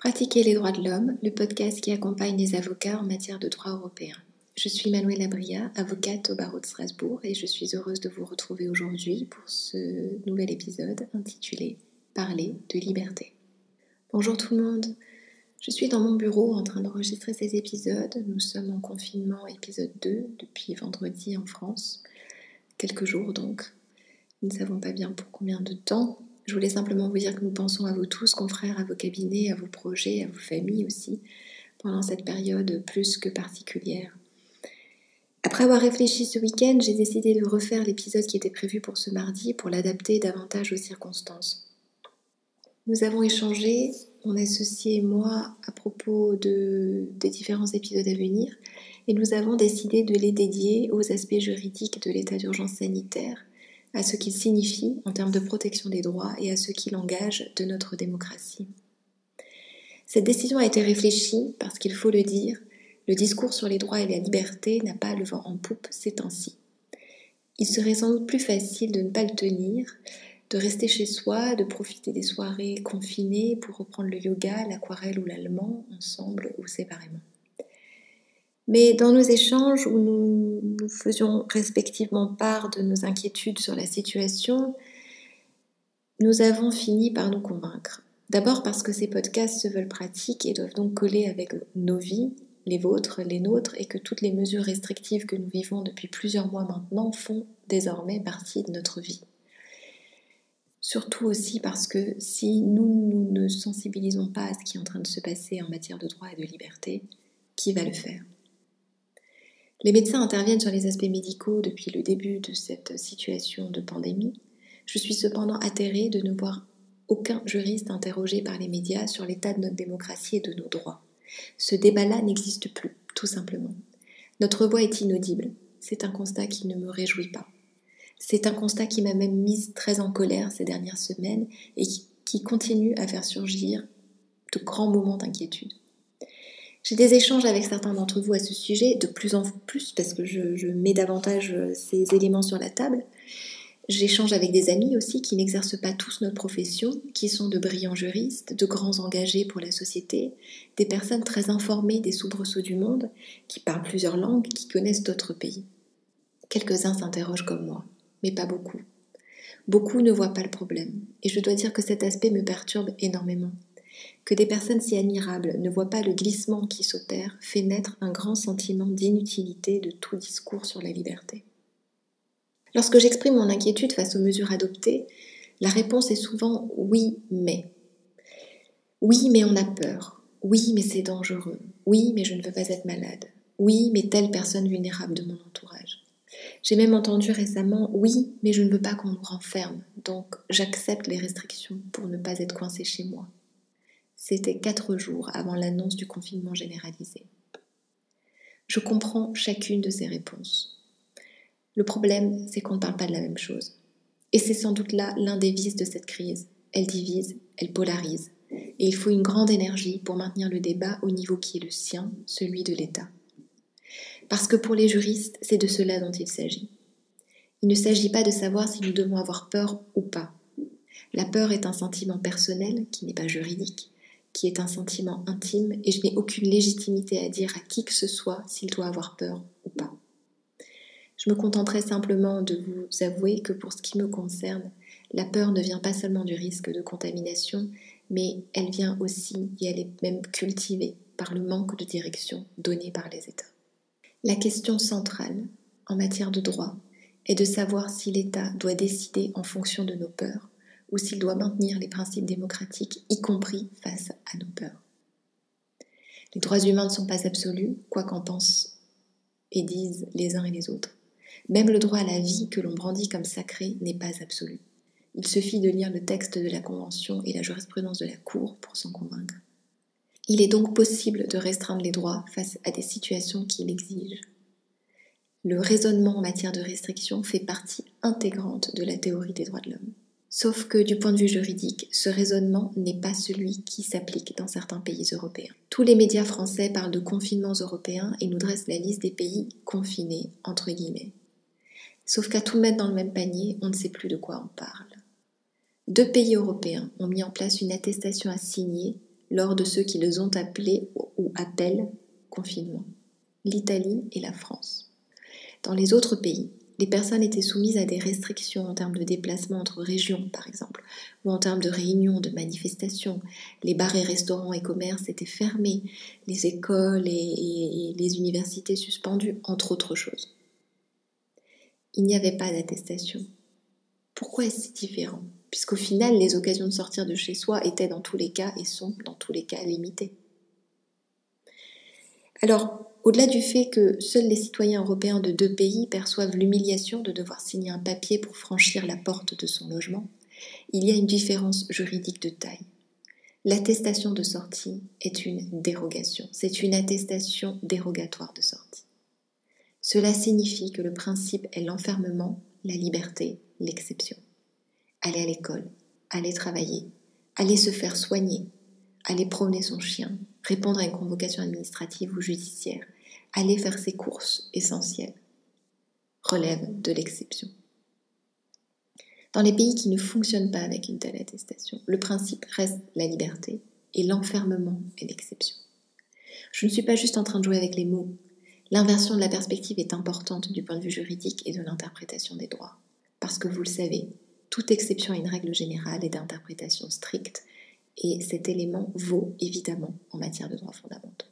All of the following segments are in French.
Pratiquer les droits de l'homme, le podcast qui accompagne les avocats en matière de droit européen. Je suis Manuela Bria, avocate au barreau de Strasbourg et je suis heureuse de vous retrouver aujourd'hui pour ce nouvel épisode intitulé Parler de liberté. Bonjour tout le monde, je suis dans mon bureau en train d'enregistrer ces épisodes. Nous sommes en confinement épisode 2 depuis vendredi en France, quelques jours donc. Nous ne savons pas bien pour combien de temps, je voulais simplement vous dire que nous pensons à vous tous, confrères, à vos cabinets, à vos projets, à vos familles aussi, pendant cette période plus que particulière. Après avoir réfléchi ce week-end, j'ai décidé de refaire l'épisode qui était prévu pour ce mardi pour l'adapter davantage aux circonstances. Nous avons échangé, mon associé et moi, à propos de, des différents épisodes à venir, et nous avons décidé de les dédier aux aspects juridiques de l'état d'urgence sanitaire à ce qu'il signifie en termes de protection des droits et à ce qu'il engage de notre démocratie. Cette décision a été réfléchie parce qu'il faut le dire, le discours sur les droits et la liberté n'a pas le vent en poupe ces temps-ci. Il serait sans doute plus facile de ne pas le tenir, de rester chez soi, de profiter des soirées confinées pour reprendre le yoga, l'aquarelle ou l'allemand, ensemble ou séparément. Mais dans nos échanges où nous faisions respectivement part de nos inquiétudes sur la situation, nous avons fini par nous convaincre. D'abord parce que ces podcasts se veulent pratiques et doivent donc coller avec nos vies, les vôtres, les nôtres, et que toutes les mesures restrictives que nous vivons depuis plusieurs mois maintenant font désormais partie de notre vie. Surtout aussi parce que si nous, nous ne sensibilisons pas à ce qui est en train de se passer en matière de droit et de liberté, qui va le faire? Les médecins interviennent sur les aspects médicaux depuis le début de cette situation de pandémie. Je suis cependant atterrée de ne voir aucun juriste interrogé par les médias sur l'état de notre démocratie et de nos droits. Ce débat-là n'existe plus, tout simplement. Notre voix est inaudible. C'est un constat qui ne me réjouit pas. C'est un constat qui m'a même mise très en colère ces dernières semaines et qui continue à faire surgir de grands moments d'inquiétude. J'ai des échanges avec certains d'entre vous à ce sujet, de plus en plus, parce que je, mets davantage euh, ces éléments sur la table. J'échange avec des amis aussi qui n'exercent pas tous notre profession, qui sont de brillants juristes, de grands engagés pour la société, des personnes très informées des soubresauts du monde, qui parlent plusieurs langues, qui connaissent d'autres pays. Quelques-uns s'interrogent comme moi, mais pas beaucoup. Beaucoup ne voient pas le problème, et je dois dire que cet aspect me perturbe énormément. Que des personnes si admirables ne voient pas le glissement qui s'opère fait naître un grand sentiment d'inutilité de tout discours sur la liberté. Lorsque j'exprime mon inquiétude face aux mesures adoptées, la réponse est souvent oui, mais. Oui, mais on a peur. Oui, mais c'est dangereux. Oui, mais je ne veux pas être malade. Oui, mais telle personne vulnérable de mon entourage. J'ai même entendu récemment oui, mais je ne veux pas qu'on nous renferme, donc j'accepte les restrictions pour ne pas être coincé chez moi. C'était quatre jours avant l'annonce du confinement généralisé. Je comprends chacune de ces réponses. Le problème, c'est qu'on ne parle pas de la même chose. Et c'est sans doute là l'un des vices de cette crise. Elle divise, elle polarise. Et il faut une grande énergie pour maintenir le débat au niveau qui est le sien, celui de l'État. Parce que pour les juristes, c'est de cela dont il s'agit. Il ne s'agit pas de savoir si nous devons avoir peur ou pas. La peur est un sentiment personnel qui n'est pas juridique, qui est un sentiment intime et je n'ai aucune légitimité à dire à qui que ce soit s'il doit avoir peur ou pas. Je me contenterai simplement de vous avouer que pour ce qui me concerne, la peur ne vient pas seulement du risque de contamination, mais elle vient aussi et elle est même cultivée par le manque de direction donné par les États. La question centrale en matière de droit est de savoir si l'État doit décider en fonction de nos peurs ou s'il doit maintenir les principes démocratiques, y compris face à nos peurs. Les droits humains ne sont pas absolus, quoi qu'en pensent et disent les uns et les autres. Même le droit à la vie que l'on brandit comme sacré n'est pas absolu. Il suffit de lire le texte de la Convention et la jurisprudence de la Cour pour s'en convaincre. Il est donc possible de restreindre les droits face à des situations qui l'exigent. Le raisonnement en matière de restriction fait partie intégrante de la théorie des droits de l'homme. Sauf que du point de vue juridique, ce raisonnement n'est pas celui qui s'applique dans certains pays européens. Tous les médias français parlent de confinements européens et nous dressent la liste des pays confinés, entre guillemets. Sauf qu'à tout mettre dans le même panier, on ne sait plus de quoi on parle. Deux pays européens ont mis en place une attestation à signer lors de ceux qui les ont appelés ou appellent confinement, l'Italie et la France. Dans les autres pays, les personnes étaient soumises à des restrictions en termes de déplacement entre régions, par exemple, ou en termes de réunions, de manifestations. Les bars et restaurants et commerces étaient fermés, les écoles et, les universités suspendues, entre autres choses. Il n'y avait pas d'attestation. Pourquoi est-ce différent? Puisqu'au final, les occasions de sortir de chez soi étaient dans tous les cas et sont dans tous les cas limitées. Au-delà du fait que seuls les citoyens européens de deux pays perçoivent l'humiliation de devoir signer un papier pour franchir la porte de son logement, il y a une différence juridique de taille. L'attestation de sortie est une dérogation, c'est une attestation dérogatoire de sortie. Cela signifie que le principe est l'enfermement, la liberté, l'exception. Aller à l'école, aller travailler, aller se faire soigner, aller promener son chien, répondre à une convocation administrative ou judiciaire, aller faire ses courses essentielles, relève de l'exception. Dans les pays qui ne fonctionnent pas avec une telle attestation, le principe reste la liberté et l'enfermement est l'exception. Je ne suis pas juste en train de jouer avec les mots. L'inversion de la perspective est importante du point de vue juridique et de l'interprétation des droits. Parce que vous le savez, toute exception a une règle générale et d'interprétation stricte et cet élément vaut évidemment en matière de droits fondamentaux.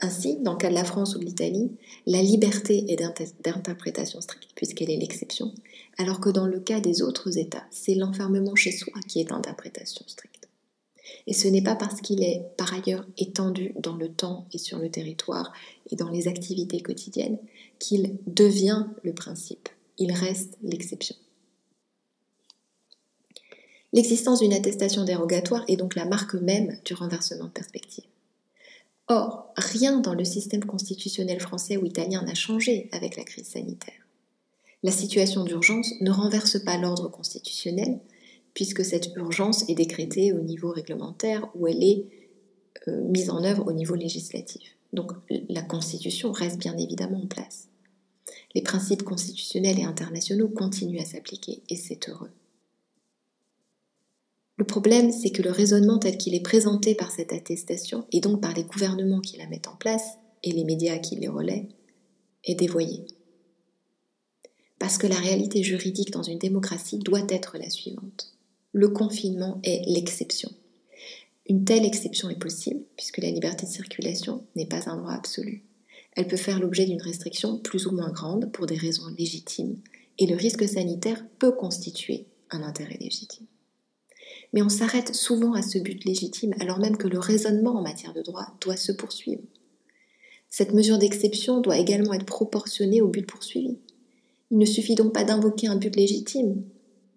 Ainsi, dans le cas de la France ou de l'Italie, la liberté est d'interprétation stricte puisqu'elle est l'exception, alors que dans le cas des autres États, c'est l'enfermement chez soi qui est d'interprétation stricte. Et ce n'est pas parce qu'il est par ailleurs étendu dans le temps et sur le territoire et dans les activités quotidiennes qu'il devient le principe, il reste l'exception. L'existence d'une attestation dérogatoire est donc la marque même du renversement de perspective. Or, rien dans le système constitutionnel français ou italien n'a changé avec la crise sanitaire. La situation d'urgence ne renverse pas l'ordre constitutionnel, puisque cette urgence est décrétée au niveau réglementaire ou elle est euh, mise en œuvre au niveau législatif. Donc la Constitution reste bien évidemment en place. Les principes constitutionnels et internationaux continuent à s'appliquer et c'est heureux. Le problème, c'est que le raisonnement tel qu'il est présenté par cette attestation, et donc par les gouvernements qui la mettent en place, et les médias qui les relaient, est dévoyé. Parce que la réalité juridique dans une démocratie doit être la suivante. Le confinement est l'exception. Une telle exception est possible, puisque la liberté de circulation n'est pas un droit absolu. Elle peut faire l'objet d'une restriction plus ou moins grande pour des raisons légitimes, et le risque sanitaire peut constituer un intérêt légitime mais on s'arrête souvent à ce but légitime alors même que le raisonnement en matière de droit doit se poursuivre. Cette mesure d'exception doit également être proportionnée au but poursuivi. Il ne suffit donc pas d'invoquer un but légitime,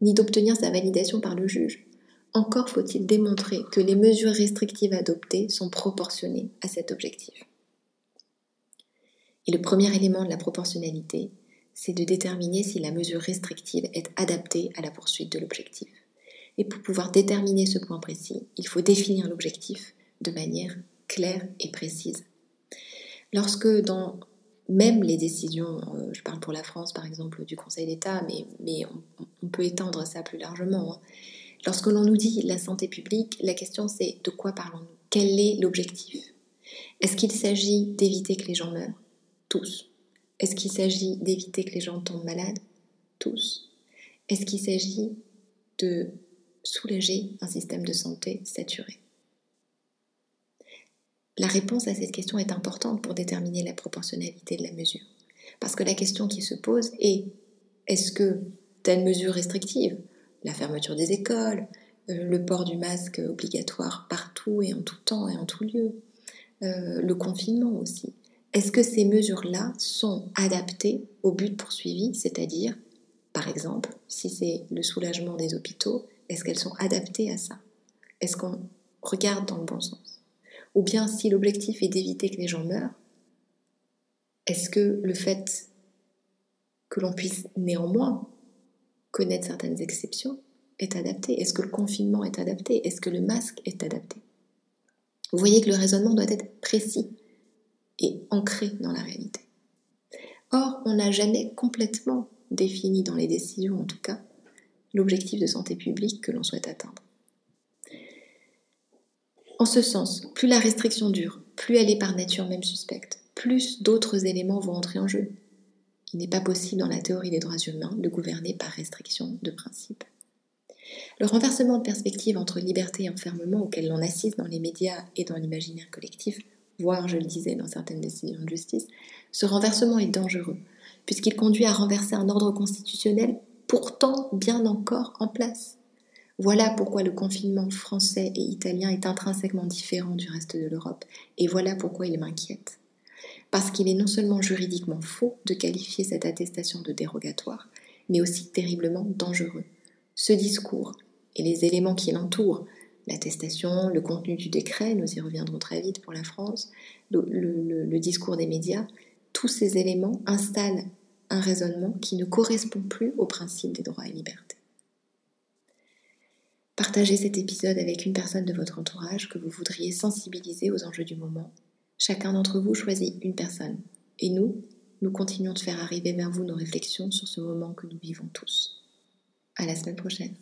ni d'obtenir sa validation par le juge. Encore faut-il démontrer que les mesures restrictives adoptées sont proportionnées à cet objectif. Et le premier élément de la proportionnalité, c'est de déterminer si la mesure restrictive est adaptée à la poursuite de l'objectif. Et pour pouvoir déterminer ce point précis, il faut définir l'objectif de manière claire et précise. Lorsque dans même les décisions, euh, je parle pour la France par exemple du Conseil d'État, mais, mais on, peut étendre ça plus largement. Hein. Lorsque l'on nous dit la santé publique, la question c'est de quoi parlons-nous? Quel est l'objectif? Est-ce qu'il s'agit d'éviter que les gens meurent? Tous. Est-ce qu'il s'agit d'éviter que les gens tombent malades? Tous. Est-ce qu'il s'agit de soulager un système de santé saturé La réponse à cette question est importante pour déterminer la proportionnalité de la mesure. Parce que la question qui se pose est est-ce que telle mesure restrictive, la fermeture des écoles, euh, le port du masque obligatoire partout et en tout temps et en tout lieu, euh, le confinement aussi, est-ce que ces mesures-là sont adaptées au but poursuivi, c'est-à-dire, par exemple, si c'est le soulagement des hôpitaux, est-ce qu'elles sont adaptées à ça? Est-ce qu'on regarde dans le bon sens? Ou bien si l'objectif est d'éviter que les gens meurent, est-ce que le fait que l'on puisse néanmoins connaître certaines exceptions est adapté? Est-ce que le confinement est adapté? Est-ce que le masque est adapté? Vous voyez que le raisonnement doit être précis et ancré dans la réalité. Or, on n'a jamais complètement défini dans les décisions, en tout cas, l'objectif de santé publique que l'on souhaite atteindre. En ce sens, plus la restriction dure, plus elle est par nature même suspecte, plus d'autres éléments vont entrer en jeu. Il n'est pas possible dans la théorie des droits humains de gouverner par restriction de principe. Le renversement de perspective entre liberté et enfermement auquel l'on assiste dans les médias et dans l'imaginaire collectif, voire, je le disais, dans certaines décisions de justice, ce renversement est dangereux, puisqu'il conduit à renverser un ordre constitutionnel pourtant bien encore en place. Voilà pourquoi le confinement français et italien est intrinsèquement différent du reste de l'Europe, et voilà pourquoi il m'inquiète. Parce qu'il est non seulement juridiquement faux de qualifier cette attestation de dérogatoire, mais aussi terriblement dangereux. Ce discours et les éléments qui l'entourent, l'attestation, le contenu du décret, nous y reviendrons très vite pour la France, le, discours des médias, tous ces éléments installent un raisonnement qui ne correspond plus au principe des droits et libertés. Partagez cet épisode avec une personne de votre entourage que vous voudriez sensibiliser aux enjeux du moment. Chacun d'entre vous choisit une personne. Et nous, nous continuons de faire arriver vers vous nos réflexions sur ce moment que nous vivons tous. À la semaine prochaine.